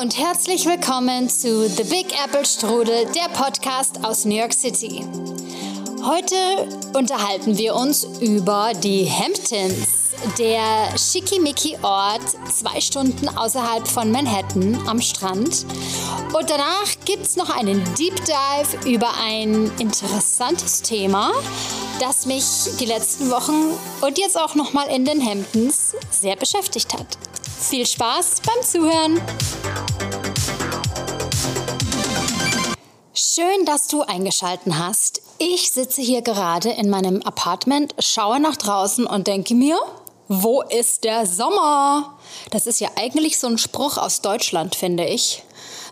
und herzlich willkommen zu The Big Apple Strudel, der Podcast aus New York City. Heute unterhalten wir uns über die Hamptons, der schickimicki-Ort zwei Stunden außerhalb von Manhattan am Strand. Und danach gibt es noch einen Deep Dive über ein interessantes Thema, das mich die letzten Wochen und jetzt auch nochmal in den Hamptons sehr beschäftigt hat. Viel Spaß beim Zuhören! Schön, dass du eingeschalten hast. Ich sitze hier gerade in meinem Apartment, schaue nach draußen und denke mir, wo ist der Sommer? Das ist ja eigentlich so ein Spruch aus Deutschland, finde ich.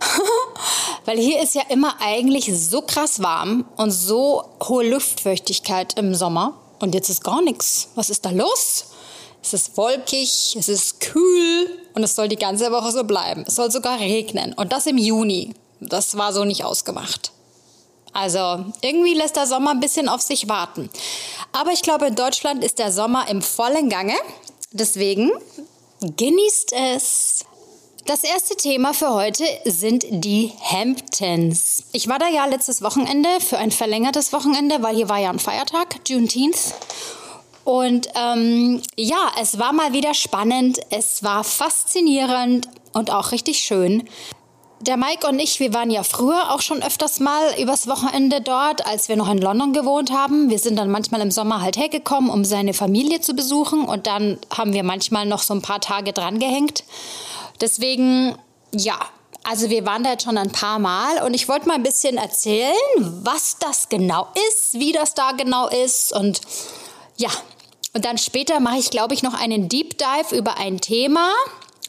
Weil hier ist ja immer eigentlich so krass warm und so hohe Luftfeuchtigkeit im Sommer. Und jetzt ist gar nichts. Was ist da los? Es ist wolkig, es ist kühl und es soll die ganze Woche so bleiben. Es soll sogar regnen und das im Juni. Das war so nicht ausgemacht. Also irgendwie lässt der Sommer ein bisschen auf sich warten. Aber ich glaube, in Deutschland ist der Sommer im vollen Gange. Deswegen genießt es. Das erste Thema für heute sind die Hamptons. Ich war da ja letztes Wochenende für ein verlängertes Wochenende, weil hier war ja ein Feiertag, Juneteenth. Und ähm, ja, es war mal wieder spannend, es war faszinierend und auch richtig schön. Der Mike und ich, wir waren ja früher auch schon öfters mal übers Wochenende dort, als wir noch in London gewohnt haben. Wir sind dann manchmal im Sommer halt hergekommen, um seine Familie zu besuchen und dann haben wir manchmal noch so ein paar Tage dran gehängt. Deswegen, ja, also wir waren da jetzt schon ein paar Mal und ich wollte mal ein bisschen erzählen, was das genau ist, wie das da genau ist und ja, und dann später mache ich, glaube ich, noch einen Deep Dive über ein Thema,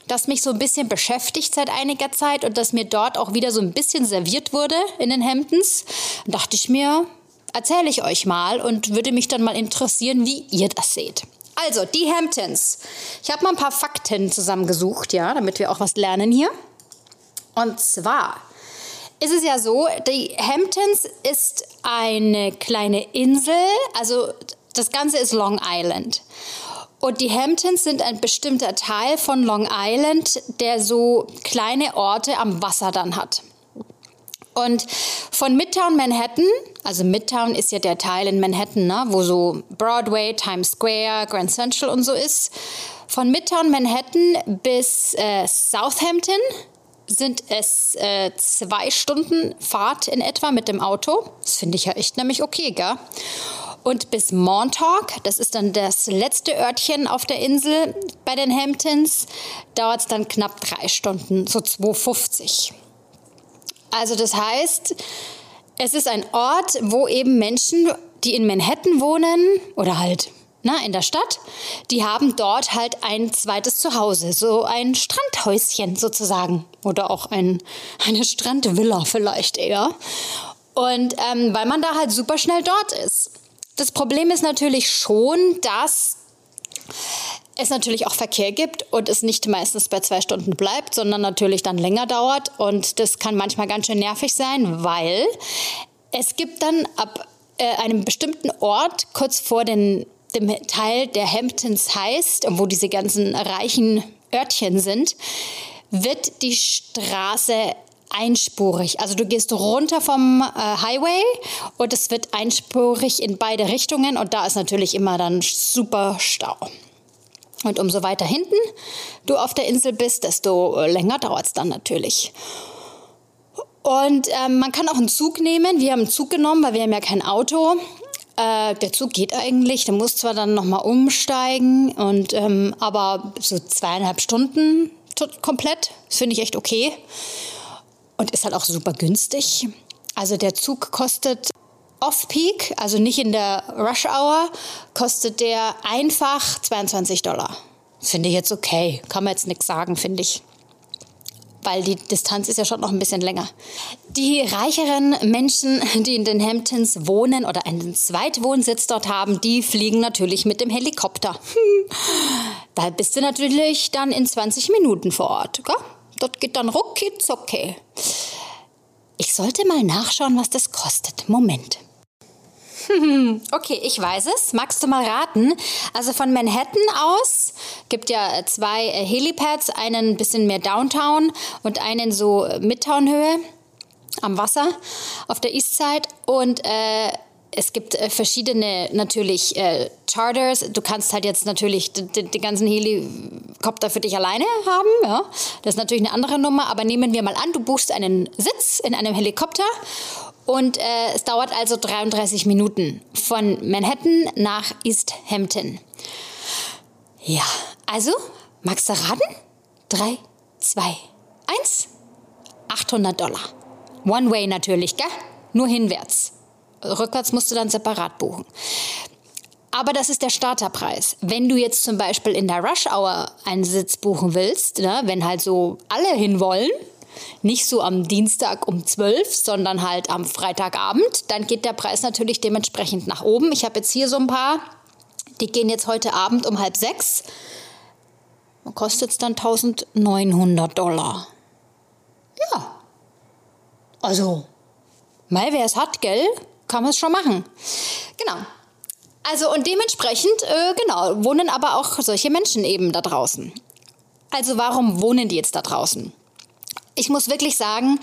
das mich so ein bisschen beschäftigt seit einiger Zeit und das mir dort auch wieder so ein bisschen serviert wurde in den Hamptons. Dachte ich mir, erzähle ich euch mal und würde mich dann mal interessieren, wie ihr das seht. Also, die Hamptons. Ich habe mal ein paar Fakten zusammengesucht, ja, damit wir auch was lernen hier. Und zwar ist es ja so, die Hamptons ist eine kleine Insel, also das Ganze ist Long Island. Und die Hamptons sind ein bestimmter Teil von Long Island, der so kleine Orte am Wasser dann hat. Und von Midtown Manhattan, also Midtown ist ja der Teil in Manhattan, ne, wo so Broadway, Times Square, Grand Central und so ist. Von Midtown Manhattan bis äh, Southampton sind es äh, zwei Stunden Fahrt in etwa mit dem Auto. Das finde ich ja echt nämlich okay, gell? Und bis Montauk, das ist dann das letzte Örtchen auf der Insel bei den Hamptons, dauert es dann knapp drei Stunden, so 2,50. Also das heißt, es ist ein Ort, wo eben Menschen, die in Manhattan wohnen oder halt na, in der Stadt, die haben dort halt ein zweites Zuhause, so ein Strandhäuschen sozusagen oder auch ein, eine Strandvilla vielleicht eher. Und ähm, weil man da halt super schnell dort ist. Das Problem ist natürlich schon, dass es natürlich auch Verkehr gibt und es nicht meistens bei zwei Stunden bleibt, sondern natürlich dann länger dauert. Und das kann manchmal ganz schön nervig sein, weil es gibt dann ab äh, einem bestimmten Ort kurz vor den, dem Teil der Hamptons heißt, wo diese ganzen reichen Örtchen sind, wird die Straße einspurig. Also du gehst runter vom äh, Highway und es wird einspurig in beide Richtungen und da ist natürlich immer dann super Stau. Und umso weiter hinten du auf der Insel bist, desto länger dauert es dann natürlich. Und ähm, man kann auch einen Zug nehmen. Wir haben einen Zug genommen, weil wir haben ja kein Auto. Äh, der Zug geht eigentlich. Der muss zwar dann nochmal umsteigen, und, ähm, aber so zweieinhalb Stunden komplett. Das finde ich echt okay und ist halt auch super günstig. Also der Zug kostet Off-Peak, also nicht in der Rush-Hour, kostet der einfach 22 Dollar. Finde ich jetzt okay. Kann man jetzt nichts sagen, finde ich. Weil die Distanz ist ja schon noch ein bisschen länger. Die reicheren Menschen, die in den Hamptons wohnen oder einen Zweitwohnsitz dort haben, die fliegen natürlich mit dem Helikopter. Da bist du natürlich dann in 20 Minuten vor Ort. Gell? Das geht dann ruckitz okay. Ich sollte mal nachschauen, was das kostet. Moment. Okay, ich weiß es. Magst du mal raten? Also von Manhattan aus Gibt ja zwei äh, Helipads, einen ein bisschen mehr Downtown und einen so äh, Midtown-Höhe am Wasser auf der Eastside. Und äh, es gibt äh, verschiedene natürlich äh, Charters. Du kannst halt jetzt natürlich den ganzen Helikopter für dich alleine haben. Ja? Das ist natürlich eine andere Nummer. Aber nehmen wir mal an, du buchst einen Sitz in einem Helikopter und äh, es dauert also 33 Minuten von Manhattan nach East Hampton. Ja, also, magst du raten? 3, 2, 1. 800 Dollar. One way natürlich, gell? Nur hinwärts. Rückwärts musst du dann separat buchen. Aber das ist der Starterpreis. Wenn du jetzt zum Beispiel in der Rush Hour einen Sitz buchen willst, ne, wenn halt so alle hinwollen, nicht so am Dienstag um 12, sondern halt am Freitagabend, dann geht der Preis natürlich dementsprechend nach oben. Ich habe jetzt hier so ein paar, die gehen jetzt heute Abend um halb sechs. Kostet es dann 1900 Dollar. Ja. Also, mal wer es hat, gell? kann man es schon machen. Genau. Also und dementsprechend, äh, genau, wohnen aber auch solche Menschen eben da draußen. Also warum wohnen die jetzt da draußen? Ich muss wirklich sagen,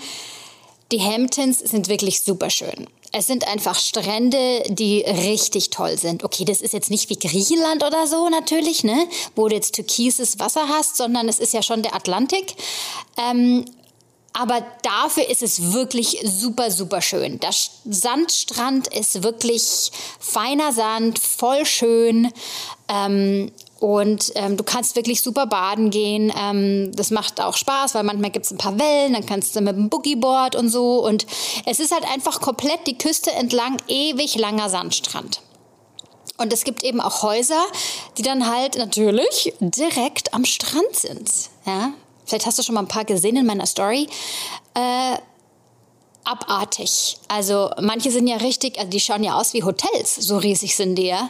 die Hamptons sind wirklich super schön. Es sind einfach Strände, die richtig toll sind. Okay, das ist jetzt nicht wie Griechenland oder so natürlich, ne, wo du jetzt türkises Wasser hast, sondern es ist ja schon der Atlantik. Ähm, aber dafür ist es wirklich super, super schön. Der Sandstrand ist wirklich feiner Sand, voll schön. Ähm, und ähm, du kannst wirklich super baden gehen. Ähm, das macht auch Spaß, weil manchmal gibt es ein paar Wellen, dann kannst du mit dem Boogieboard und so. Und es ist halt einfach komplett die Küste entlang ewig langer Sandstrand. Und es gibt eben auch Häuser, die dann halt natürlich direkt am Strand sind. Ja, vielleicht hast du schon mal ein paar gesehen in meiner Story, äh, abartig. Also manche sind ja richtig, also die schauen ja aus wie Hotels, so riesig sind die ja.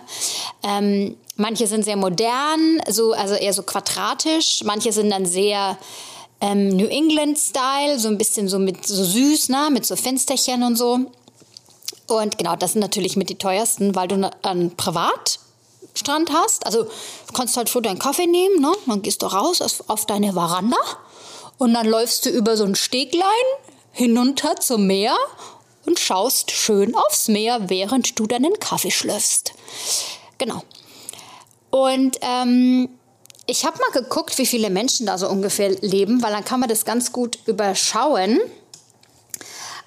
Ähm, manche sind sehr modern, so, also eher so quadratisch. Manche sind dann sehr ähm, New England-Style, so ein bisschen so mit so süß, ne? mit so Fensterchen und so. Und genau, das sind natürlich mit die teuersten, weil du einen privat Strand hast. Also du kannst halt vor deinen Kaffee nehmen, ne? dann gehst du raus auf deine Veranda und dann läufst du über so ein Steglein hinunter zum Meer und schaust schön aufs Meer, während du deinen Kaffee schlürfst. Genau. Und ähm, ich habe mal geguckt, wie viele Menschen da so ungefähr leben, weil dann kann man das ganz gut überschauen.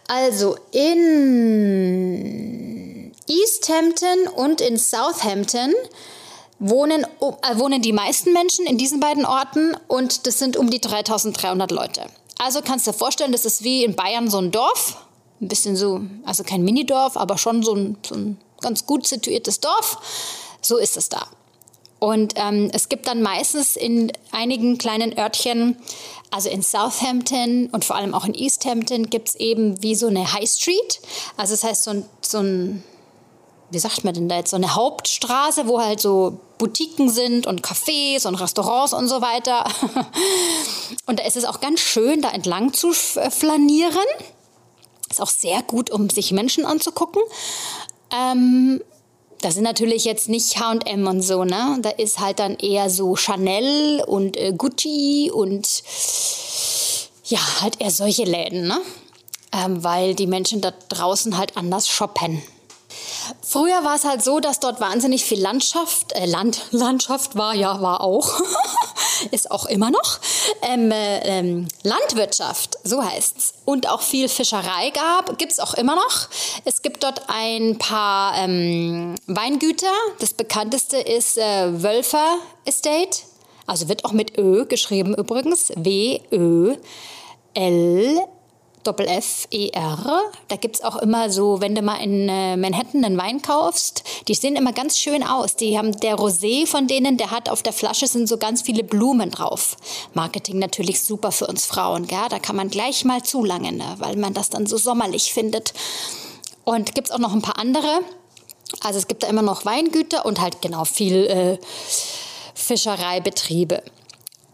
Also in East Hampton und in Southampton wohnen, äh, wohnen die meisten Menschen in diesen beiden Orten und das sind um die 3300 Leute. Also kannst du dir vorstellen, das ist wie in Bayern so ein Dorf, ein bisschen so, also kein Minidorf, aber schon so ein, so ein ganz gut situiertes Dorf. So ist es da. Und ähm, es gibt dann meistens in einigen kleinen Örtchen, also in Southampton und vor allem auch in East Hampton, gibt es eben wie so eine High Street. Also das heißt so ein, so ein, wie sagt man denn da jetzt, so eine Hauptstraße, wo halt so Boutiquen sind und Cafés und Restaurants und so weiter. Und da ist es auch ganz schön, da entlang zu flanieren. Ist auch sehr gut, um sich Menschen anzugucken. Ähm, das sind natürlich jetzt nicht H&M und so, ne? Da ist halt dann eher so Chanel und äh, Gucci und ja, halt eher solche Läden, ne? Ähm, weil die Menschen da draußen halt anders shoppen. Früher war es halt so, dass dort wahnsinnig viel Landschaft, äh, Land, Landschaft war, ja, war auch, ist auch immer noch, ähm, äh, ähm, Landwirtschaft, so heißt's. Und auch viel Fischerei gab, gibt's auch immer noch. Es gibt dort ein paar ähm, Weingüter. Das bekannteste ist äh, Wölfer Estate. Also wird auch mit Ö geschrieben übrigens. W-Ö-L Doppel-F-E-R. Da gibt es auch immer so, wenn du mal in äh, Manhattan einen Wein kaufst, die sehen immer ganz schön aus. Die haben der Rosé von denen, der hat auf der Flasche sind so ganz viele Blumen drauf. Marketing natürlich super für uns Frauen, gell? da kann man gleich mal zulangen, ne? weil man das dann so sommerlich findet. Und gibt es auch noch ein paar andere. Also es gibt da immer noch Weingüter und halt genau viel äh, Fischereibetriebe.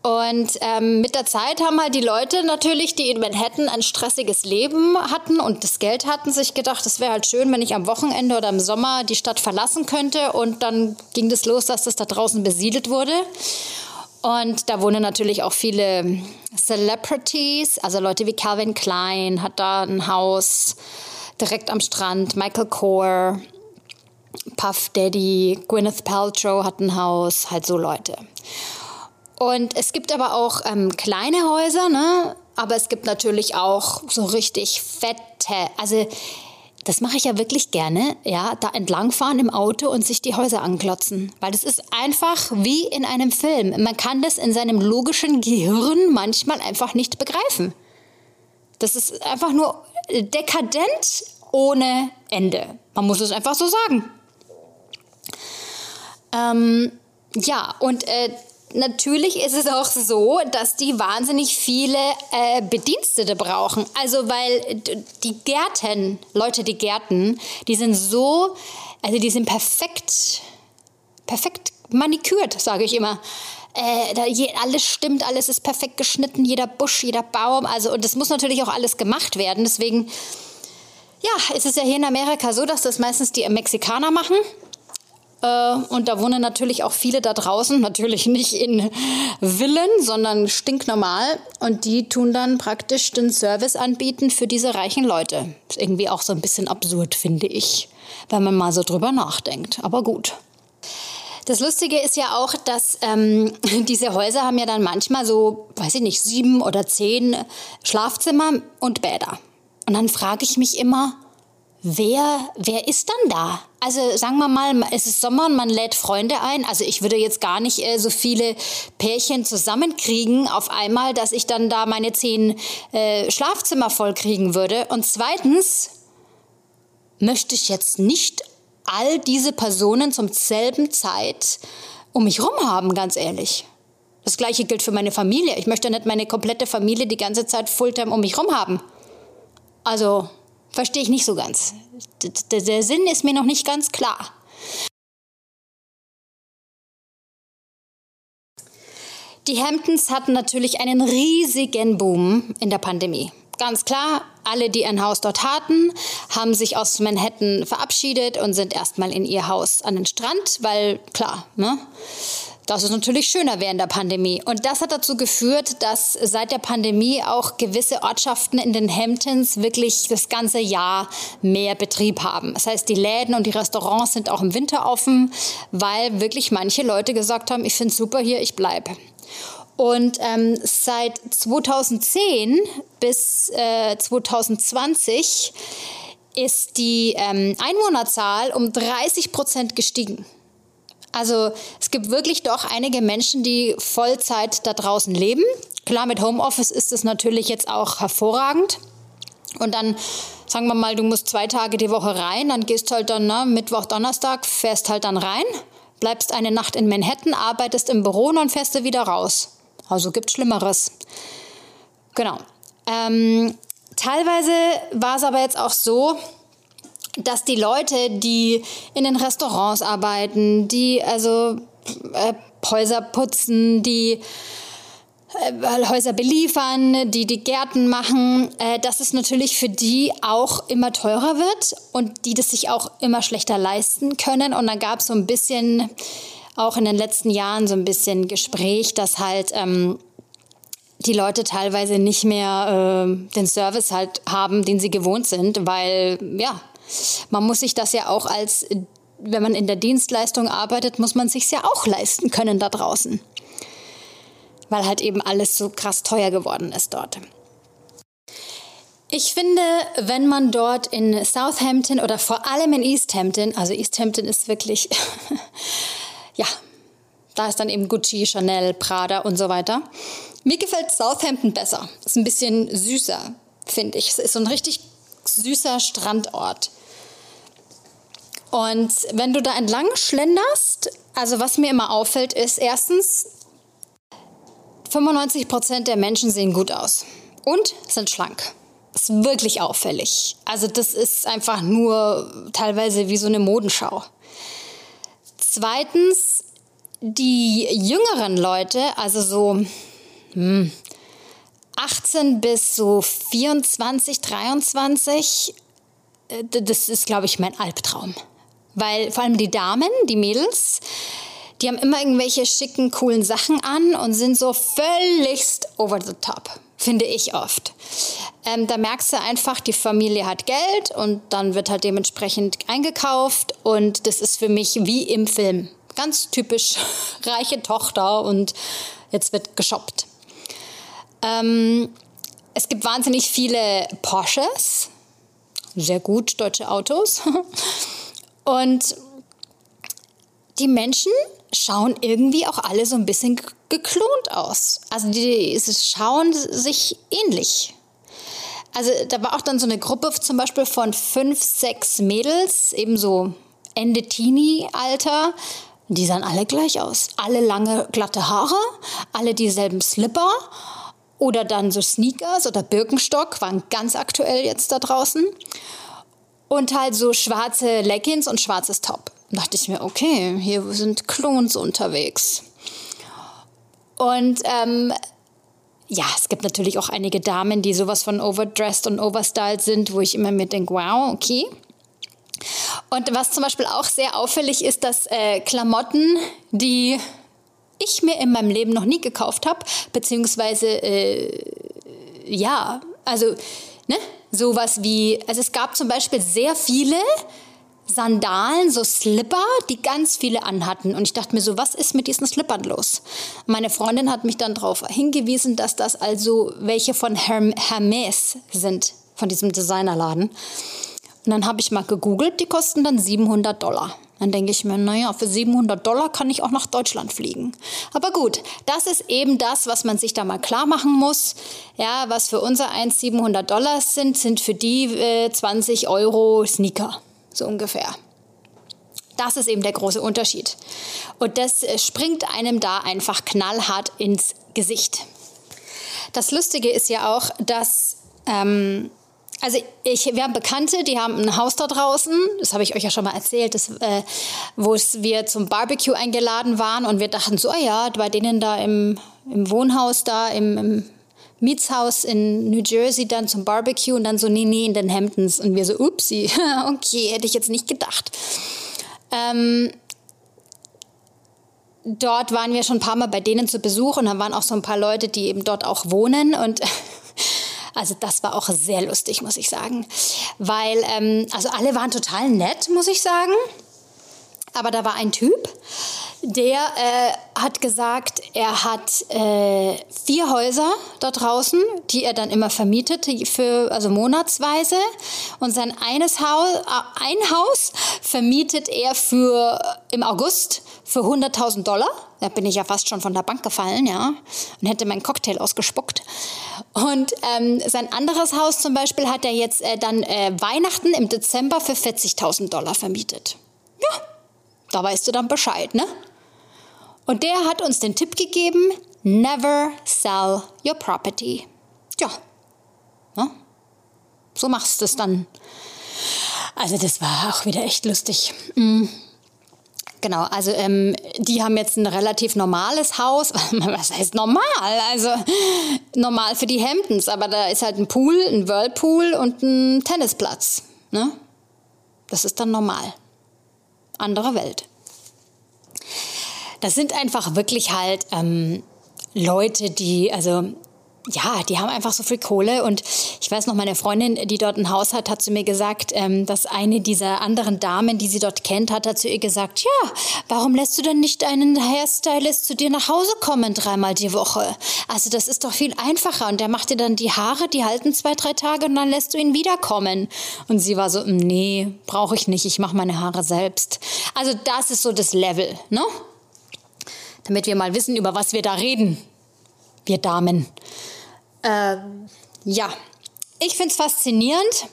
Und ähm, mit der Zeit haben halt die Leute natürlich, die in Manhattan ein stressiges Leben hatten und das Geld hatten, sich gedacht, es wäre halt schön, wenn ich am Wochenende oder im Sommer die Stadt verlassen könnte. Und dann ging das los, dass das da draußen besiedelt wurde. Und da wohnen natürlich auch viele Celebrities, also Leute wie Calvin Klein hat da ein Haus direkt am Strand, Michael Kors, Puff Daddy, Gwyneth Paltrow hat ein Haus, halt so Leute. Und es gibt aber auch ähm, kleine Häuser, ne? aber es gibt natürlich auch so richtig fette, also das mache ich ja wirklich gerne, ja, da entlangfahren im Auto und sich die Häuser anklotzen. Weil das ist einfach wie in einem Film. Man kann das in seinem logischen Gehirn manchmal einfach nicht begreifen. Das ist einfach nur dekadent ohne Ende. Man muss es einfach so sagen. Ähm, ja, und äh, natürlich ist es auch so, dass die wahnsinnig viele äh, Bedienstete brauchen. Also weil die Gärten, Leute, die Gärten, die sind so, also die sind perfekt, perfekt manikürt, sage ich immer. Äh, da je, alles stimmt, alles ist perfekt geschnitten, jeder Busch, jeder Baum. Also und das muss natürlich auch alles gemacht werden. Deswegen, ja, ist es ja hier in Amerika so, dass das meistens die Mexikaner machen. Äh, und da wohnen natürlich auch viele da draußen, natürlich nicht in Villen, sondern stinknormal. Und die tun dann praktisch den Service anbieten für diese reichen Leute. Ist irgendwie auch so ein bisschen absurd, finde ich, wenn man mal so drüber nachdenkt. Aber gut. Das Lustige ist ja auch, dass ähm, diese Häuser haben ja dann manchmal so, weiß ich nicht, sieben oder zehn Schlafzimmer und Bäder. Und dann frage ich mich immer, wer, wer ist dann da? Also sagen wir mal, es ist Sommer und man lädt Freunde ein. Also ich würde jetzt gar nicht äh, so viele Pärchen zusammenkriegen auf einmal, dass ich dann da meine zehn äh, Schlafzimmer voll kriegen würde. Und zweitens möchte ich jetzt nicht all diese Personen zum selben Zeit um mich rum haben, ganz ehrlich. Das gleiche gilt für meine Familie. Ich möchte nicht meine komplette Familie die ganze Zeit Fulltime um mich rum haben. Also verstehe ich nicht so ganz. D der Sinn ist mir noch nicht ganz klar. Die Hamptons hatten natürlich einen riesigen Boom in der Pandemie. Ganz klar, alle, die ein Haus dort hatten, haben sich aus Manhattan verabschiedet und sind erstmal in ihr Haus an den Strand, weil klar, ne? Das ist natürlich schöner während der Pandemie. Und das hat dazu geführt, dass seit der Pandemie auch gewisse Ortschaften in den Hamptons wirklich das ganze Jahr mehr Betrieb haben. Das heißt, die Läden und die Restaurants sind auch im Winter offen, weil wirklich manche Leute gesagt haben, ich finde es super hier, ich bleibe. Und ähm, seit 2010 bis äh, 2020 ist die ähm, Einwohnerzahl um 30 Prozent gestiegen. Also es gibt wirklich doch einige Menschen, die Vollzeit da draußen leben. Klar, mit Homeoffice ist es natürlich jetzt auch hervorragend. Und dann sagen wir mal, du musst zwei Tage die Woche rein, dann gehst halt dann ne, Mittwoch, Donnerstag, fährst halt dann rein, bleibst eine Nacht in Manhattan, arbeitest im Büro und dann fährst du wieder raus. Also gibt Schlimmeres. Genau. Ähm, teilweise war es aber jetzt auch so, dass die Leute, die in den Restaurants arbeiten, die also äh, Häuser putzen, die äh, Häuser beliefern, die die Gärten machen, äh, dass es natürlich für die auch immer teurer wird und die das sich auch immer schlechter leisten können. Und dann gab es so ein bisschen, auch in den letzten Jahren, so ein bisschen Gespräch, dass halt ähm, die Leute teilweise nicht mehr äh, den Service halt haben, den sie gewohnt sind, weil ja, man muss sich das ja auch als, wenn man in der Dienstleistung arbeitet, muss man sich ja auch leisten können da draußen. Weil halt eben alles so krass teuer geworden ist dort. Ich finde, wenn man dort in Southampton oder vor allem in East Hampton, also East Hampton ist wirklich, ja, da ist dann eben Gucci, Chanel, Prada und so weiter. Mir gefällt Southampton besser. Ist ein bisschen süßer, finde ich. Es ist so ein richtig süßer Strandort. Und wenn du da entlang schlenderst, also was mir immer auffällt, ist erstens, 95 Prozent der Menschen sehen gut aus und sind schlank. Ist wirklich auffällig. Also das ist einfach nur teilweise wie so eine Modenschau. Zweitens, die jüngeren Leute, also so hm, 18 bis so 24, 23, äh, das ist, glaube ich, mein Albtraum. Weil vor allem die Damen, die Mädels, Die haben immer irgendwelche schicken, coolen Sachen an und sind so völligst over the top, finde ich oft. Ähm, da merkst du einfach, die Familie hat Geld und dann wird halt dementsprechend eingekauft und das ist für mich wie im Film. Ganz typisch reiche Tochter und jetzt wird geshoppt. Ähm, es gibt wahnsinnig viele Porsches, sehr gut deutsche Autos. Und die Menschen schauen irgendwie auch alle so ein bisschen geklont aus. Also die, sie schauen sich ähnlich. Also da war auch dann so eine Gruppe zum Beispiel von fünf, sechs Mädels, eben so Ende Teenie-Alter. Die sahen alle gleich aus. Alle lange, glatte Haare, alle dieselben Slipper oder dann so Sneakers oder Birkenstock waren ganz aktuell jetzt da draußen. Und halt so schwarze Leggings und schwarzes Top. Da dachte ich mir, okay, hier sind Klons unterwegs. Und ähm, ja, es gibt natürlich auch einige Damen, die sowas von overdressed und overstyled sind, wo ich immer mir denke, wow, okay. Und was zum Beispiel auch sehr auffällig ist, dass äh, Klamotten, die ich mir in meinem Leben noch nie gekauft habe, beziehungsweise äh, ja, also ne, sowas wie, also es gab zum Beispiel sehr viele Sandalen, so Slipper, die ganz viele anhatten. Und ich dachte mir so, was ist mit diesen Slippern los? Meine Freundin hat mich dann darauf hingewiesen, dass das also welche von Herm Hermes sind, von diesem Designerladen. Und dann habe ich mal gegoogelt, die kosten dann 700 Dollar. Dann denke ich mir, naja, für 700 Dollar kann ich auch nach Deutschland fliegen. Aber gut, das ist eben das, was man sich da mal klar machen muss. Ja, was für unser 1 700 Dollar sind, sind für die äh, 20 Euro Sneaker, so ungefähr. Das ist eben der große Unterschied. Und das äh, springt einem da einfach knallhart ins Gesicht. Das Lustige ist ja auch, dass ähm, also ich, wir haben Bekannte, die haben ein Haus da draußen, das habe ich euch ja schon mal erzählt, äh, wo wir zum Barbecue eingeladen waren und wir dachten so, oh ja, bei denen da im, im Wohnhaus da, im, im Mietshaus in New Jersey dann zum Barbecue und dann so, nee, nee, in den Hamptons. Und wir so, upsi, okay, hätte ich jetzt nicht gedacht. Ähm, dort waren wir schon ein paar Mal bei denen zu Besuch und da waren auch so ein paar Leute, die eben dort auch wohnen und Also das war auch sehr lustig, muss ich sagen. Weil, ähm, also alle waren total nett, muss ich sagen. Aber da war ein Typ, der äh, hat gesagt, er hat äh, vier Häuser da draußen, die er dann immer vermietet, für, also monatsweise. Und sein eines Haus, äh, ein Haus vermietet er für im August für 100.000 Dollar. Da bin ich ja fast schon von der Bank gefallen, ja, und hätte meinen Cocktail ausgespuckt. Und ähm, sein anderes Haus zum Beispiel hat er jetzt äh, dann äh, Weihnachten im Dezember für 40.000 Dollar vermietet. Ja, da weißt du dann Bescheid, ne? Und der hat uns den Tipp gegeben, never sell your property. Ja, ne? so machst du es dann. Also das war auch wieder echt lustig. Mhm. Genau, also ähm, die haben jetzt ein relativ normales Haus. Was heißt normal? Also normal für die Hamptons, aber da ist halt ein Pool, ein Whirlpool und ein Tennisplatz. Ne? Das ist dann normal. Andere Welt. Das sind einfach wirklich halt ähm, Leute, die, also ja, die haben einfach so viel Kohle. Und ich weiß noch, meine Freundin, die dort ein Haus hat, hat zu mir gesagt, ähm, dass eine dieser anderen Damen, die sie dort kennt, hat, hat zu ihr gesagt, ja, warum lässt du denn nicht einen Hairstylist zu dir nach Hause kommen dreimal die Woche? Also das ist doch viel einfacher. Und der macht dir dann die Haare, die halten zwei, drei Tage und dann lässt du ihn wiederkommen. Und sie war so, nee, brauche ich nicht, ich mache meine Haare selbst. Also das ist so das Level, ne? Damit wir mal wissen, über was wir da reden, wir Damen. Ähm, ja, ich finde es faszinierend.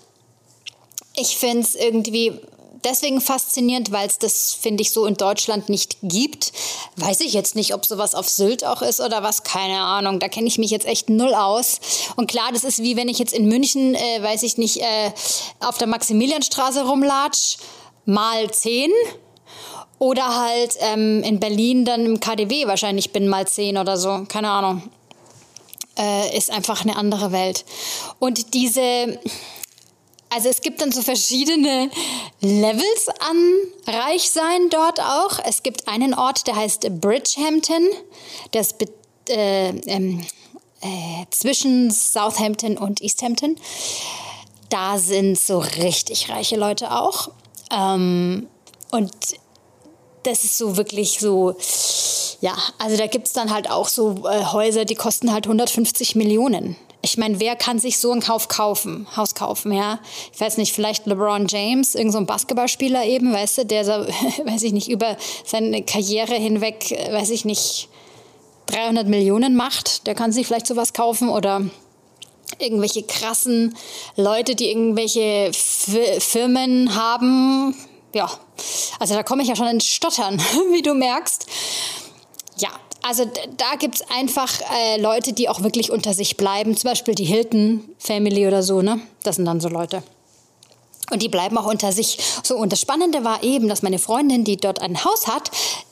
Ich finde es irgendwie deswegen faszinierend, weil es das, finde ich, so in Deutschland nicht gibt. Weiß ich jetzt nicht, ob sowas auf Sylt auch ist oder was, keine Ahnung. Da kenne ich mich jetzt echt null aus. Und klar, das ist wie wenn ich jetzt in München, äh, weiß ich nicht, äh, auf der Maximilianstraße rumlatsch, mal zehn. Oder halt ähm, in Berlin dann im KDW wahrscheinlich bin mal zehn oder so. Keine Ahnung äh, ist einfach eine andere Welt. Und diese, also es gibt dann so verschiedene Levels an Reichsein dort auch. Es gibt einen Ort, der heißt Bridgehampton. Ist äh, ähm, äh, zwischen Southampton und Easthampton. Da sind so richtig reiche Leute auch. Ähm, und das ist so wirklich so, ja, also da gibt es dann halt auch so äh, Häuser, die kosten halt 150 Millionen. Ich meine, wer kann sich so ein Kauf kaufen, Haus kaufen, ja? Ich weiß nicht, vielleicht LeBron James, irgendein so Basketballspieler eben, weißt du, der so, weiß ich nicht, über seine Karriere hinweg, weiß ich nicht, 300 Millionen macht, der kann sich vielleicht sowas kaufen oder irgendwelche krassen Leute, die irgendwelche F Firmen haben. Ja, also da komme ich ja schon ins Stottern, wie du merkst. Ja, also da gibt es einfach äh, Leute, die auch wirklich unter sich bleiben. Zum Beispiel die Hilton Family oder so, ne? Das sind dann so Leute. Und die bleiben auch unter sich. So, und das Spannende war eben, dass meine Freundin, die dort ein Haus hat,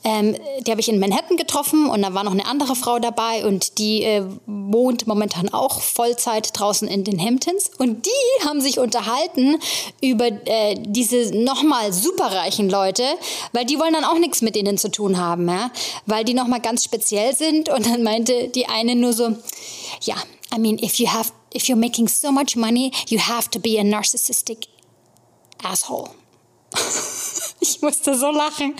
ähm, die habe ich in Manhattan getroffen und da war noch eine andere Frau dabei und die äh, wohnt momentan auch Vollzeit draußen in den Hamptons. Und die haben sich unterhalten über äh, diese nochmal superreichen Leute, weil die wollen dann auch nichts mit denen zu tun haben, ja? weil die nochmal ganz speziell sind. Und dann meinte die eine nur so, ja, I mean, if you have, if you're making so much money, you have to be a narcissistic Asshole. ich musste so lachen.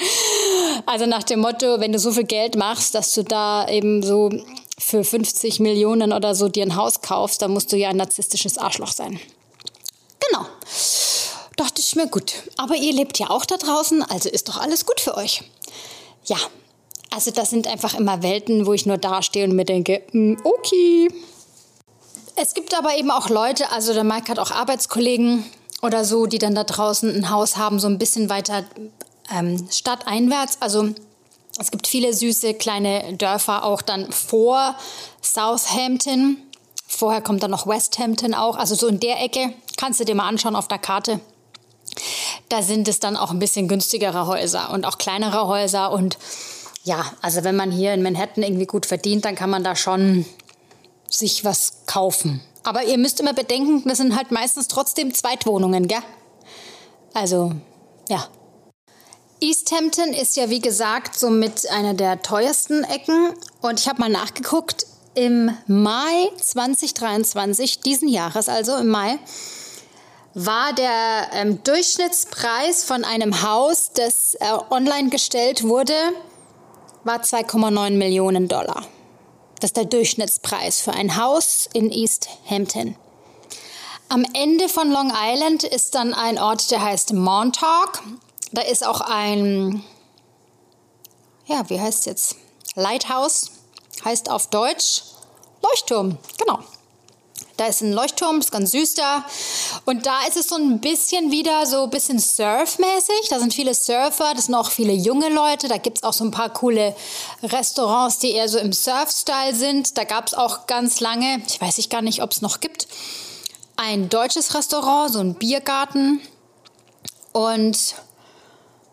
Also nach dem Motto, wenn du so viel Geld machst, dass du da eben so für 50 Millionen oder so dir ein Haus kaufst, dann musst du ja ein narzisstisches Arschloch sein. Genau. Dachte ich mir gut. Aber ihr lebt ja auch da draußen, also ist doch alles gut für euch. Ja, also das sind einfach immer Welten, wo ich nur dastehe und mir denke, hm, okay. Es gibt aber eben auch Leute, also der Mike hat auch Arbeitskollegen, oder so, die dann da draußen ein Haus haben, so ein bisschen weiter ähm, stadteinwärts. Also es gibt viele süße kleine Dörfer auch dann vor Southampton. Vorher kommt dann noch Westhampton auch. Also so in der Ecke kannst du dir mal anschauen auf der Karte. Da sind es dann auch ein bisschen günstigere Häuser und auch kleinere Häuser. Und ja, also wenn man hier in Manhattan irgendwie gut verdient, dann kann man da schon sich was kaufen. Aber ihr müsst immer bedenken, das sind halt meistens trotzdem Zweitwohnungen, gell? Also, ja. Easthampton ist ja wie gesagt somit einer der teuersten Ecken und ich habe mal nachgeguckt, im Mai 2023, diesen Jahres also im Mai, war der ähm, Durchschnittspreis von einem Haus, das äh, online gestellt wurde, war 2,9 Millionen Dollar. Das ist der Durchschnittspreis für ein Haus in East Hampton. Am Ende von Long Island ist dann ein Ort, der heißt Montauk. Da ist auch ein, ja, wie heißt es jetzt? Lighthouse, heißt auf Deutsch Leuchtturm, genau. Da ist ein Leuchtturm, ist ganz süß da. Und da ist es so ein bisschen wieder so ein bisschen surfmäßig. Da sind viele Surfer, das sind auch viele junge Leute. Da gibt es auch so ein paar coole Restaurants, die eher so im Surf-Style sind. Da gab es auch ganz lange, ich weiß ich gar nicht, ob es noch gibt, ein deutsches Restaurant, so ein Biergarten. Und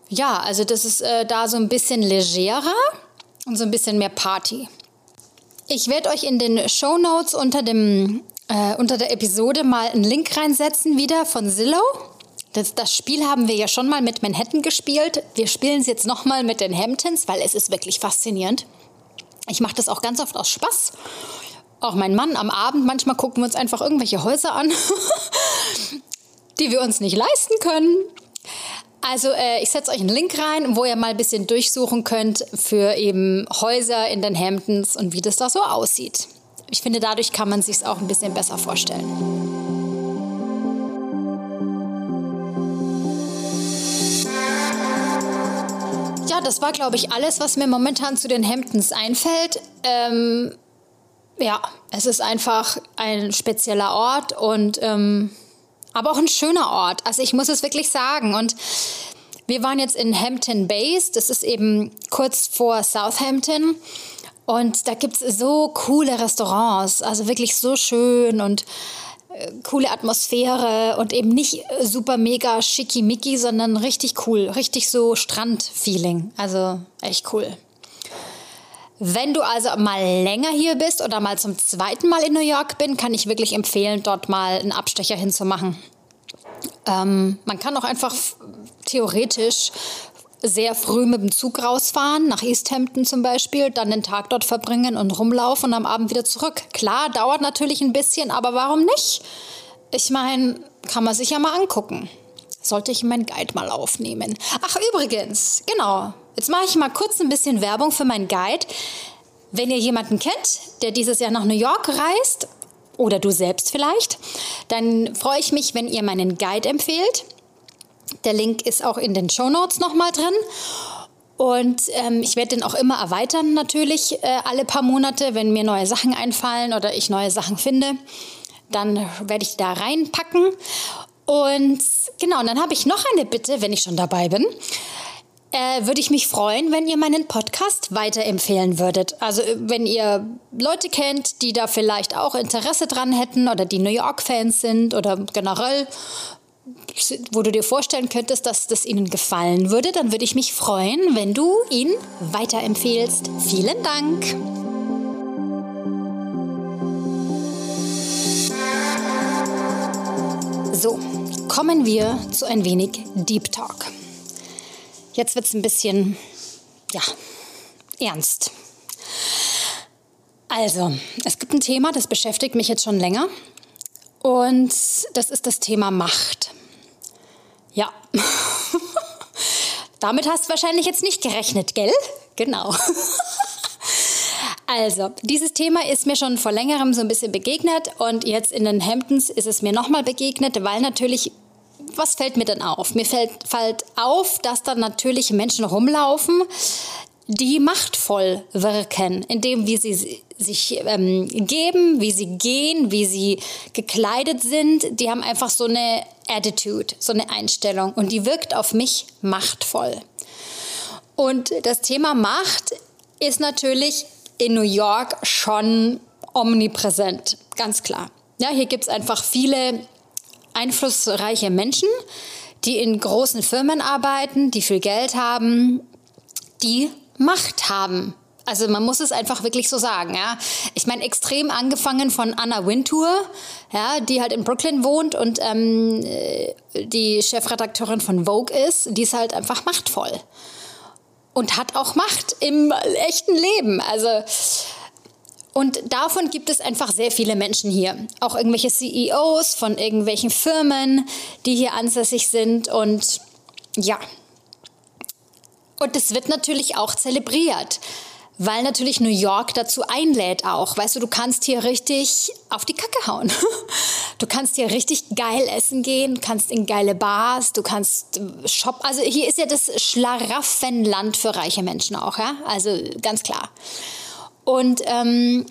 ja, also das ist äh, da so ein bisschen legerer und so ein bisschen mehr Party. Ich werde euch in den Show Notes unter dem äh, unter der Episode mal einen Link reinsetzen wieder von Zillow. Das, das, Spiel haben wir ja schon mal mit Manhattan gespielt. Wir spielen es jetzt nochmal mit den Hamptons, weil es ist wirklich faszinierend. Ich mache das auch ganz oft aus Spaß. Auch mein Mann am Abend, manchmal gucken wir uns einfach irgendwelche Häuser an, die wir uns nicht leisten können. Also äh, ich setze euch einen Link rein, wo ihr mal ein bisschen durchsuchen könnt für eben Häuser in den Hamptons und wie das da so aussieht ich finde, dadurch kann man sich es auch ein bisschen besser vorstellen. Ja, das war, glaube ich, alles, was mir momentan zu den Hamptons einfällt. Ähm, ja, es ist einfach ein spezieller Ort und ähm, aber auch ein schöner Ort. Also ich muss es wirklich sagen. Und wir waren jetzt in Hampton Bays, das ist eben kurz vor Southampton. Und da gibt es so coole Restaurants, also wirklich so schön und äh, coole Atmosphäre und eben nicht super mega schickimicki, sondern richtig cool, richtig so Strandfeeling. Also echt cool. Wenn du also mal länger hier bist oder mal zum zweiten Mal in New York bin, kann ich wirklich empfehlen, dort mal einen Abstecher hinzumachen. Ähm, man kann auch einfach theoretisch sehr früh mit dem Zug rausfahren, nach East Hampton zum Beispiel, dann den Tag dort verbringen und rumlaufen und am Abend wieder zurück. Klar, dauert natürlich ein bisschen, aber warum nicht? Ich meine, kann man sich ja mal angucken. Sollte ich meinen Guide mal aufnehmen. Ach, übrigens, genau. Jetzt mache ich mal kurz ein bisschen Werbung für meinen Guide. Wenn ihr jemanden kennt, der dieses Jahr nach New York reist, oder du selbst vielleicht, dann freue ich mich, wenn ihr meinen Guide empfehlt. Der Link ist auch in den Show Notes nochmal drin. Und ähm, ich werde den auch immer erweitern, natürlich, äh, alle paar Monate, wenn mir neue Sachen einfallen oder ich neue Sachen finde. Dann werde ich da reinpacken. Und genau, und dann habe ich noch eine Bitte, wenn ich schon dabei bin äh, würde ich mich freuen, wenn ihr meinen Podcast weiterempfehlen würdet. Also äh, wenn ihr Leute kennt, die da vielleicht auch Interesse dran hätten oder die New York-Fans sind oder generell, wo du dir vorstellen könntest, dass das ihnen gefallen würde, dann würde ich mich freuen, wenn du ihn weiterempfehlst. Vielen Dank. So, kommen wir zu ein wenig Deep Talk. Jetzt wird es ein bisschen, ja, ernst. Also, es gibt ein Thema, das beschäftigt mich jetzt schon länger. Und das ist das Thema Macht. Ja. Damit hast du wahrscheinlich jetzt nicht gerechnet, gell? Genau. Also, dieses Thema ist mir schon vor längerem so ein bisschen begegnet und jetzt in den Hamptons ist es mir nochmal begegnet, weil natürlich was fällt mir denn auf? Mir fällt, fällt auf, dass da natürlich Menschen rumlaufen, die machtvoll wirken, indem wie sie sich ähm, geben, wie sie gehen, wie sie gekleidet sind. Die haben einfach so eine Attitude, so eine Einstellung und die wirkt auf mich machtvoll. Und das Thema Macht ist natürlich in New York schon omnipräsent, ganz klar. Ja, hier gibt es einfach viele einflussreiche Menschen, die in großen Firmen arbeiten, die viel Geld haben, die Macht haben. Also man muss es einfach wirklich so sagen, ja. Ich meine, extrem angefangen von Anna Wintour, ja, die halt in Brooklyn wohnt und ähm, äh, die Chefredakteurin von Vogue ist, die ist halt einfach machtvoll und hat auch Macht im echten Leben. Also und davon gibt es einfach sehr viele Menschen hier. Auch irgendwelche CEOs von irgendwelchen Firmen, die hier ansässig sind. Und ja. Und es wird natürlich auch zelebriert. Weil natürlich New York dazu einlädt auch. Weißt du, du kannst hier richtig auf die Kacke hauen. Du kannst hier richtig geil essen gehen, kannst in geile Bars, du kannst shoppen. Also hier ist ja das Schlaraffenland für reiche Menschen auch, ja? Also ganz klar. Und ähm,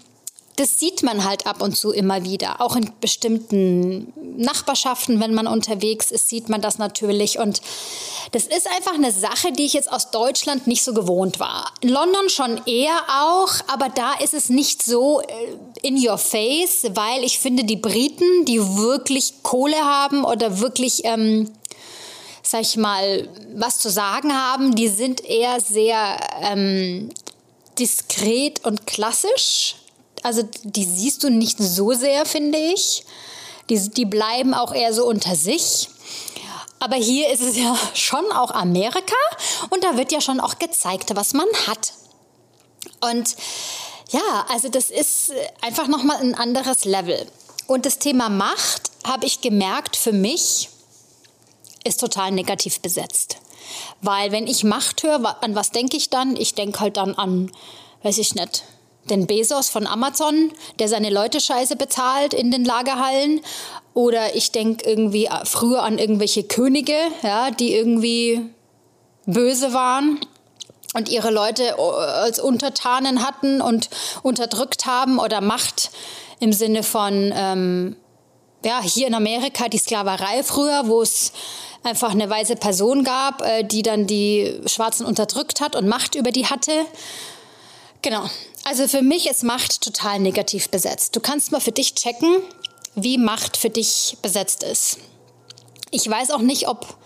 das sieht man halt ab und zu immer wieder. Auch in bestimmten Nachbarschaften, wenn man unterwegs ist, sieht man das natürlich. Und das ist einfach eine Sache, die ich jetzt aus Deutschland nicht so gewohnt war. In London schon eher auch, aber da ist es nicht so äh, in your face, weil ich finde, die Briten, die wirklich Kohle haben oder wirklich, ähm, sag ich mal, was zu sagen haben, die sind eher sehr ähm, diskret und klassisch. Also die siehst du nicht so sehr, finde ich. Die, die bleiben auch eher so unter sich. Aber hier ist es ja schon auch Amerika und da wird ja schon auch gezeigt, was man hat. Und ja, also das ist einfach nochmal ein anderes Level. Und das Thema Macht, habe ich gemerkt, für mich ist total negativ besetzt. Weil wenn ich Macht höre, an was denke ich dann? Ich denke halt dann an, weiß ich nicht, den Bezos von Amazon, der seine Leute scheiße bezahlt in den Lagerhallen. Oder ich denke irgendwie früher an irgendwelche Könige, ja, die irgendwie böse waren und ihre Leute äh, als Untertanen hatten und unterdrückt haben oder Macht im Sinne von, ähm, ja, hier in Amerika die Sklaverei früher, wo es einfach eine weiße Person gab, äh, die dann die Schwarzen unterdrückt hat und Macht über die hatte. Genau. Also für mich ist Macht total negativ besetzt. Du kannst mal für dich checken, wie Macht für dich besetzt ist. Ich weiß auch nicht, ob,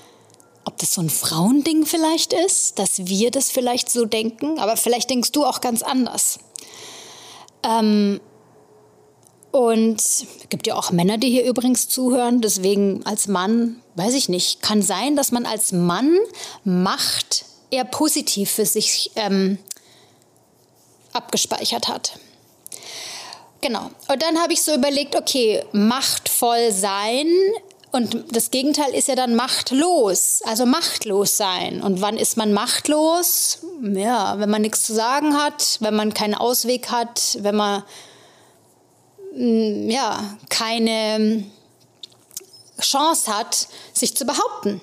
ob das so ein Frauending vielleicht ist, dass wir das vielleicht so denken, aber vielleicht denkst du auch ganz anders. Ähm, Und es gibt ja auch Männer, die hier übrigens zuhören. Deswegen als Mann, weiß ich nicht, kann sein, dass man als Mann Macht eher positiv für sich ähm, abgespeichert hat. Genau. Und dann habe ich so überlegt, okay, machtvoll sein und das Gegenteil ist ja dann machtlos, also machtlos sein. Und wann ist man machtlos? Ja, wenn man nichts zu sagen hat, wenn man keinen Ausweg hat, wenn man mm, ja, keine Chance hat, sich zu behaupten.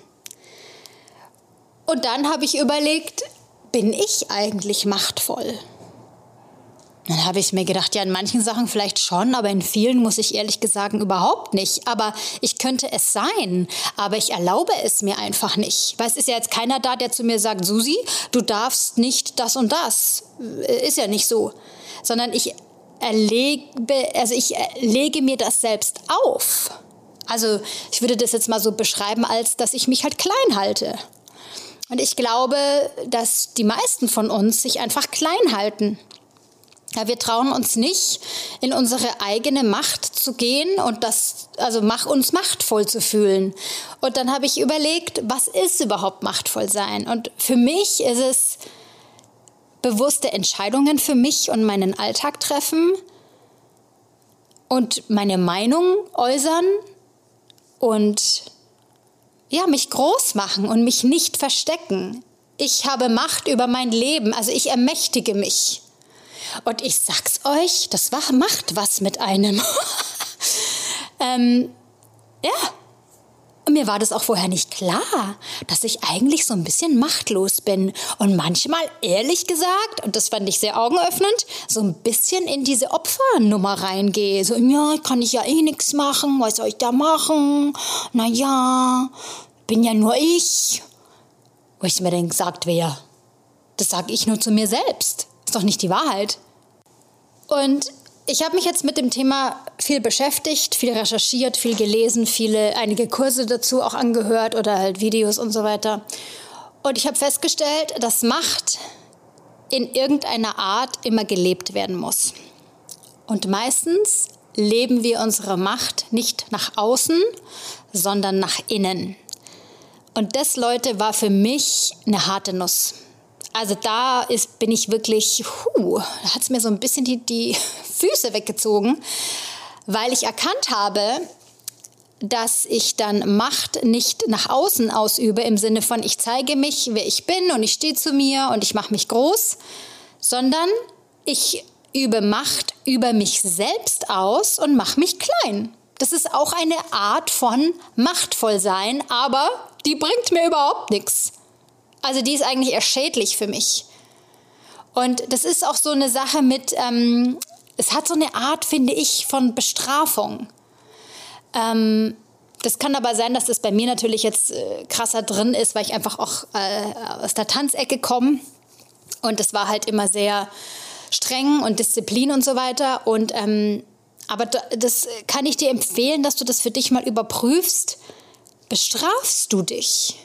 Und dann habe ich überlegt, bin ich eigentlich machtvoll? Dann habe ich mir gedacht, ja, in manchen Sachen vielleicht schon, aber in vielen muss ich ehrlich gesagt überhaupt nicht. Aber ich könnte es sein, aber ich erlaube es mir einfach nicht. Weil es ist ja jetzt keiner da, der zu mir sagt, Susi, du darfst nicht das und das. Ist ja nicht so. Sondern ich erlebe, also ich lege mir das selbst auf. Also ich würde das jetzt mal so beschreiben, als dass ich mich halt klein halte. Und ich glaube, dass die meisten von uns sich einfach klein halten. Ja, wir trauen uns nicht, in unsere eigene Macht zu gehen und das, also mach uns machtvoll zu fühlen. Und dann habe ich überlegt, was ist überhaupt machtvoll sein? Und für mich ist es bewusste Entscheidungen für mich und meinen Alltag treffen und meine Meinung äußern und ja, mich groß machen und mich nicht verstecken. Ich habe Macht über mein Leben, also ich ermächtige mich. Und ich sag's euch, das macht was mit einem. ähm, ja. Mir war das auch vorher nicht klar, dass ich eigentlich so ein bisschen machtlos bin und manchmal, ehrlich gesagt, und das fand ich sehr augenöffnend, so ein bisschen in diese Opfernummer reingehe. So, ja, kann ich ja eh nichts machen, was soll ich da machen? Na ja, bin ja nur ich. Wo ich mir denke, sagt wer? Das sage ich nur zu mir selbst. Doch nicht die Wahrheit. Und ich habe mich jetzt mit dem Thema viel beschäftigt, viel recherchiert, viel gelesen, viele einige Kurse dazu auch angehört oder halt Videos und so weiter. Und ich habe festgestellt, dass Macht in irgendeiner Art immer gelebt werden muss. Und meistens leben wir unsere Macht nicht nach außen, sondern nach innen. Und das, Leute, war für mich eine harte Nuss. Also da ist, bin ich wirklich, huh, da hat es mir so ein bisschen die, die Füße weggezogen, weil ich erkannt habe, dass ich dann Macht nicht nach außen ausübe im Sinne von ich zeige mich, wer ich bin und ich stehe zu mir und ich mache mich groß, sondern ich übe Macht über mich selbst aus und mache mich klein. Das ist auch eine Art von machtvoll sein, aber die bringt mir überhaupt nichts. Also die ist eigentlich eher schädlich für mich. Und das ist auch so eine Sache mit, ähm, es hat so eine Art, finde ich, von Bestrafung. Ähm, das kann aber sein, dass das bei mir natürlich jetzt äh, krasser drin ist, weil ich einfach auch äh, aus der Tanzecke komme. Und das war halt immer sehr streng und Disziplin und so weiter. Und ähm, aber das kann ich dir empfehlen, dass du das für dich mal überprüfst. Bestrafst du dich?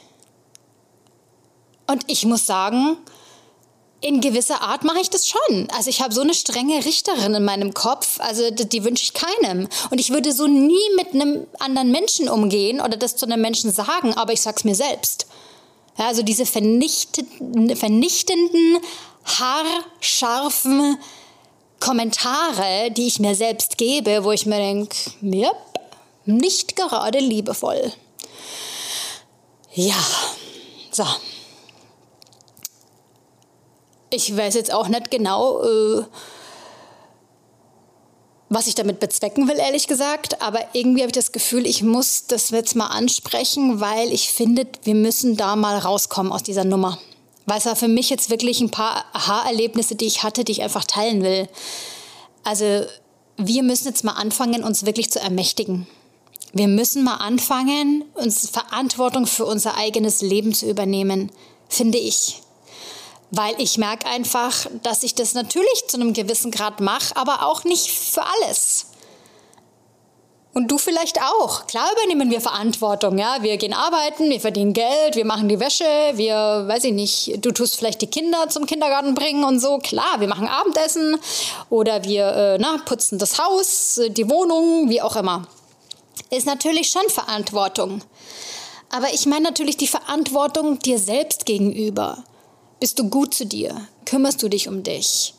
Und ich muss sagen, in gewisser Art mache ich das schon. Also ich habe so eine strenge Richterin in meinem Kopf, also die, die wünsche ich keinem. Und ich würde so nie mit einem anderen Menschen umgehen oder das zu einem Menschen sagen, aber ich sag's mir selbst. Ja, also diese vernichtenden, vernichtenden, haarscharfen Kommentare, die ich mir selbst gebe, wo ich mir denke, yep, nicht gerade liebevoll. Ja, so, ich weiß jetzt auch nicht genau, äh, was ich damit bezwecken will, ehrlich gesagt. Aber irgendwie habe ich das Gefühl, ich muss das jetzt mal ansprechen, weil ich finde, wir müssen da mal rauskommen aus dieser Nummer. Weil es war für mich jetzt wirklich ein paar Aha-Erlebnisse, die ich hatte, die ich einfach teilen will. Also wir müssen jetzt mal anfangen, uns wirklich zu ermächtigen. Wir müssen mal anfangen, uns Verantwortung für unser eigenes Leben zu übernehmen, finde ich weil ich merke einfach, dass ich das natürlich zu einem gewissen Grad mache, aber auch nicht für alles. Und du vielleicht auch. Klar übernehmen wir Verantwortung, ja. Wir gehen arbeiten, wir verdienen Geld, wir machen die Wäsche, wir, weiß ich nicht, du tust vielleicht die Kinder zum Kindergarten bringen und so. Klar, wir machen Abendessen oder wir äh, na, putzen das Haus, die Wohnung, wie auch immer. Ist natürlich schon Verantwortung. Aber ich meine natürlich die Verantwortung dir selbst gegenüber. Bist du gut zu dir? Kümmerst du dich um dich?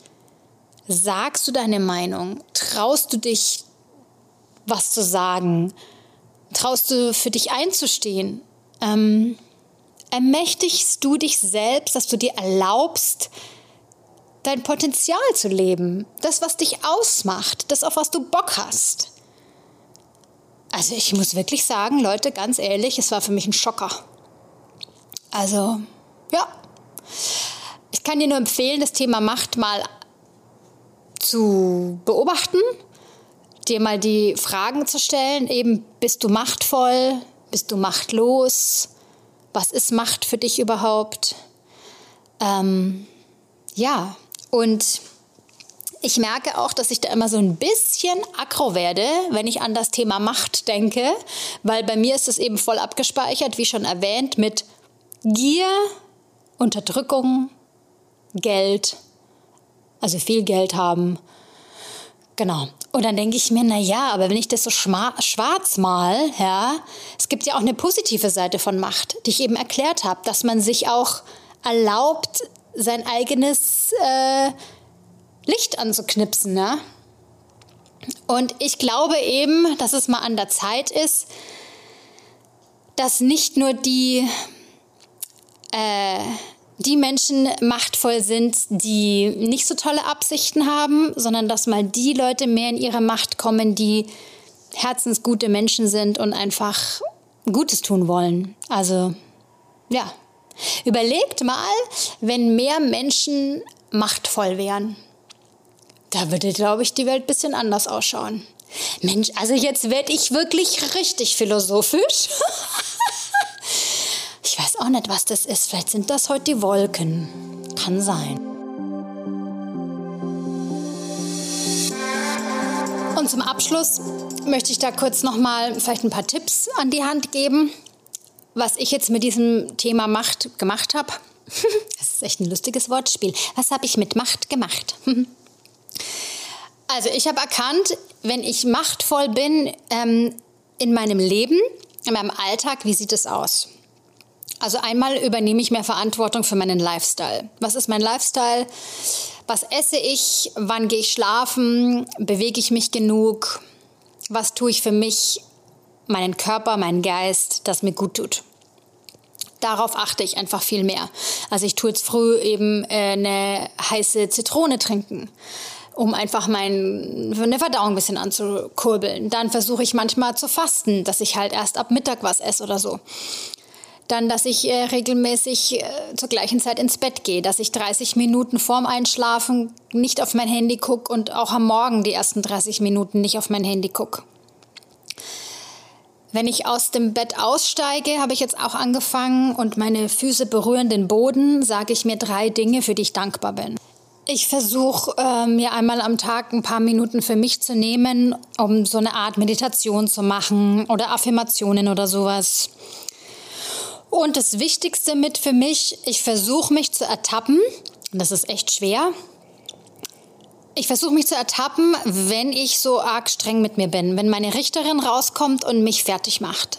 Sagst du deine Meinung? Traust du dich was zu sagen? Traust du für dich einzustehen? Ähm, ermächtigst du dich selbst, dass du dir erlaubst, dein Potenzial zu leben? Das, was dich ausmacht, das, auf was du Bock hast. Also ich muss wirklich sagen, Leute, ganz ehrlich, es war für mich ein Schocker. Also, ja. Ich kann dir nur empfehlen, das Thema Macht mal zu beobachten dir mal die Fragen zu stellen, eben bist du machtvoll, bist du machtlos, was ist Macht für dich überhaupt? Ähm, ja, und ich merke auch, dass ich da immer so ein bisschen aggro werde, wenn ich an das Thema Macht denke, weil bei mir ist es eben voll abgespeichert, wie schon erwähnt, mit Gier, Unterdrückung, Geld, also viel Geld haben Genau. Und dann denke ich mir, na ja, aber wenn ich das so schwarz mal, ja, es gibt ja auch eine positive Seite von Macht, die ich eben erklärt habe, dass man sich auch erlaubt, sein eigenes äh, Licht anzuknipsen, ne? Und ich glaube eben, dass es mal an der Zeit ist, dass nicht nur die äh, die Menschen machtvoll sind, die nicht so tolle Absichten haben, sondern dass mal die Leute mehr in ihre Macht kommen, die herzensgute Menschen sind und einfach Gutes tun wollen. Also, ja. Überlegt mal, wenn mehr Menschen machtvoll wären. Da würde, glaube ich, die Welt ein bisschen anders ausschauen. Mensch, also jetzt werde ich wirklich richtig philosophisch. Ich weiß auch nicht, was das ist. Vielleicht sind das heute die Wolken. Kann sein. Und zum Abschluss möchte ich da kurz noch mal vielleicht ein paar Tipps an die Hand geben, was ich jetzt mit diesem Thema Macht gemacht habe. Das ist echt ein lustiges Wortspiel. Was habe ich mit Macht gemacht? Also ich habe erkannt, wenn ich machtvoll bin ähm, in meinem Leben, in meinem Alltag, wie sieht es aus? Also einmal übernehme ich mehr Verantwortung für meinen Lifestyle. Was ist mein Lifestyle? Was esse ich? Wann gehe ich schlafen? Bewege ich mich genug? Was tue ich für mich, meinen Körper, meinen Geist, das mir gut tut? Darauf achte ich einfach viel mehr. Also ich tue jetzt früh eben äh, eine heiße Zitrone trinken um einfach meine Verdauung ein bisschen anzukurbeln. Dann versuche ich manchmal zu fasten, dass ich halt erst ab Mittag was esse oder so. Dann, dass ich äh, regelmäßig äh, zur gleichen Zeit ins Bett gehe, dass ich 30 Minuten vorm Einschlafen nicht auf mein Handy gucke und auch am Morgen die ersten 30 Minuten nicht auf mein Handy gucke. Wenn ich aus dem Bett aussteige, habe ich jetzt auch angefangen und meine Füße berühren den Boden, sage ich mir drei Dinge, für die ich dankbar bin. Ich versuche äh, mir einmal am Tag ein paar Minuten für mich zu nehmen, um so eine Art Meditation zu machen oder Affirmationen oder sowas. Und das Wichtigste mit für mich, ich versuche mich zu ertappen, das ist echt schwer, ich versuche mich zu ertappen, wenn ich so arg streng mit mir bin, wenn meine Richterin rauskommt und mich fertig macht.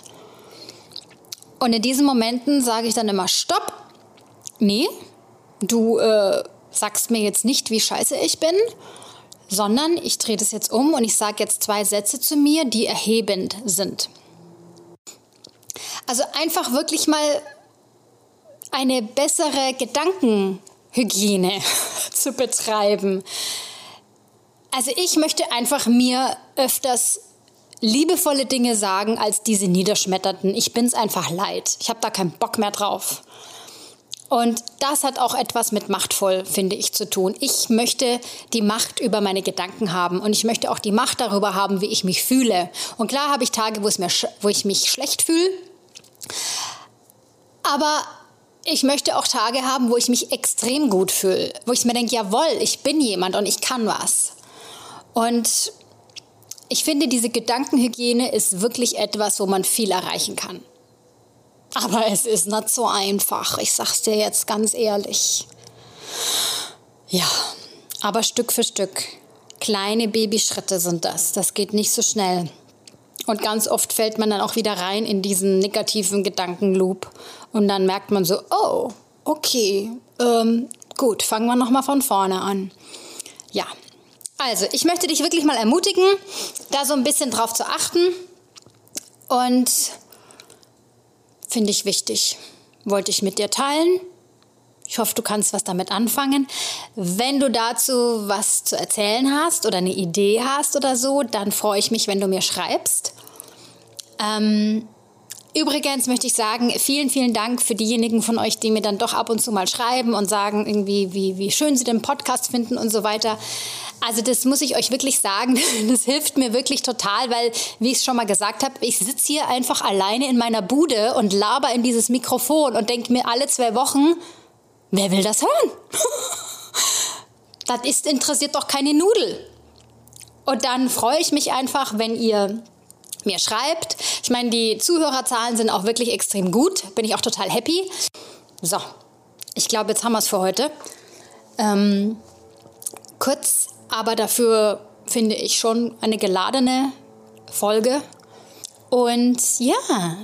Und in diesen Momenten sage ich dann immer, stopp, nee, du äh, sagst mir jetzt nicht, wie scheiße ich bin, sondern ich drehe das jetzt um und ich sage jetzt zwei Sätze zu mir, die erhebend sind. Also einfach wirklich mal eine bessere Gedankenhygiene zu betreiben. Also ich möchte einfach mir öfters liebevolle Dinge sagen als diese niederschmetterten. Ich bin es einfach leid. Ich habe da keinen Bock mehr drauf. Und das hat auch etwas mit machtvoll, finde ich, zu tun. Ich möchte die Macht über meine Gedanken haben und ich möchte auch die Macht darüber haben, wie ich mich fühle. Und klar habe ich Tage, wo, es mir, wo ich mich schlecht fühle, aber ich möchte auch Tage haben, wo ich mich extrem gut fühle, wo ich mir denke, jawohl, ich bin jemand und ich kann was. Und ich finde, diese Gedankenhygiene ist wirklich etwas, wo man viel erreichen kann. Aber es ist nicht so einfach. Ich sag's dir jetzt ganz ehrlich. Ja, aber Stück für Stück. Kleine Babyschritte sind das. Das geht nicht so schnell. Und ganz oft fällt man dann auch wieder rein in diesen negativen Gedankenloop. Und dann merkt man so, oh, okay, ähm, gut, fangen wir nochmal von vorne an. Ja, also ich möchte dich wirklich mal ermutigen, da so ein bisschen drauf zu achten. Und finde ich wichtig. Wollte ich mit dir teilen. Ich hoffe, du kannst was damit anfangen. Wenn du dazu was zu erzählen hast oder eine Idee hast oder so, dann freue ich mich, wenn du mir schreibst. Ähm, übrigens möchte ich sagen, vielen, vielen Dank für diejenigen von euch, die mir dann doch ab und zu mal schreiben und sagen, irgendwie, wie, wie schön sie den Podcast finden und so weiter. Also das muss ich euch wirklich sagen, das hilft mir wirklich total, weil, wie ich es schon mal gesagt habe, ich sitze hier einfach alleine in meiner Bude und laber in dieses Mikrofon und denke mir alle zwei Wochen, wer will das hören? das ist, interessiert doch keine Nudel. Und dann freue ich mich einfach, wenn ihr mir schreibt. Ich meine, die Zuhörerzahlen sind auch wirklich extrem gut. Bin ich auch total happy. So, ich glaube, jetzt haben wir es für heute. Ähm, kurz, aber dafür finde ich schon eine geladene Folge. Und ja,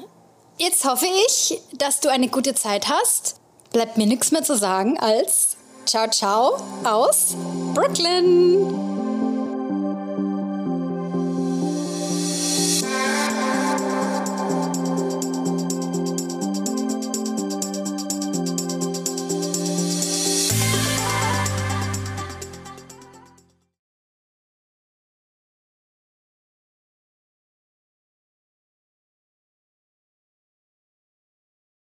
jetzt hoffe ich, dass du eine gute Zeit hast. Bleibt mir nichts mehr zu sagen als Ciao, ciao aus Brooklyn.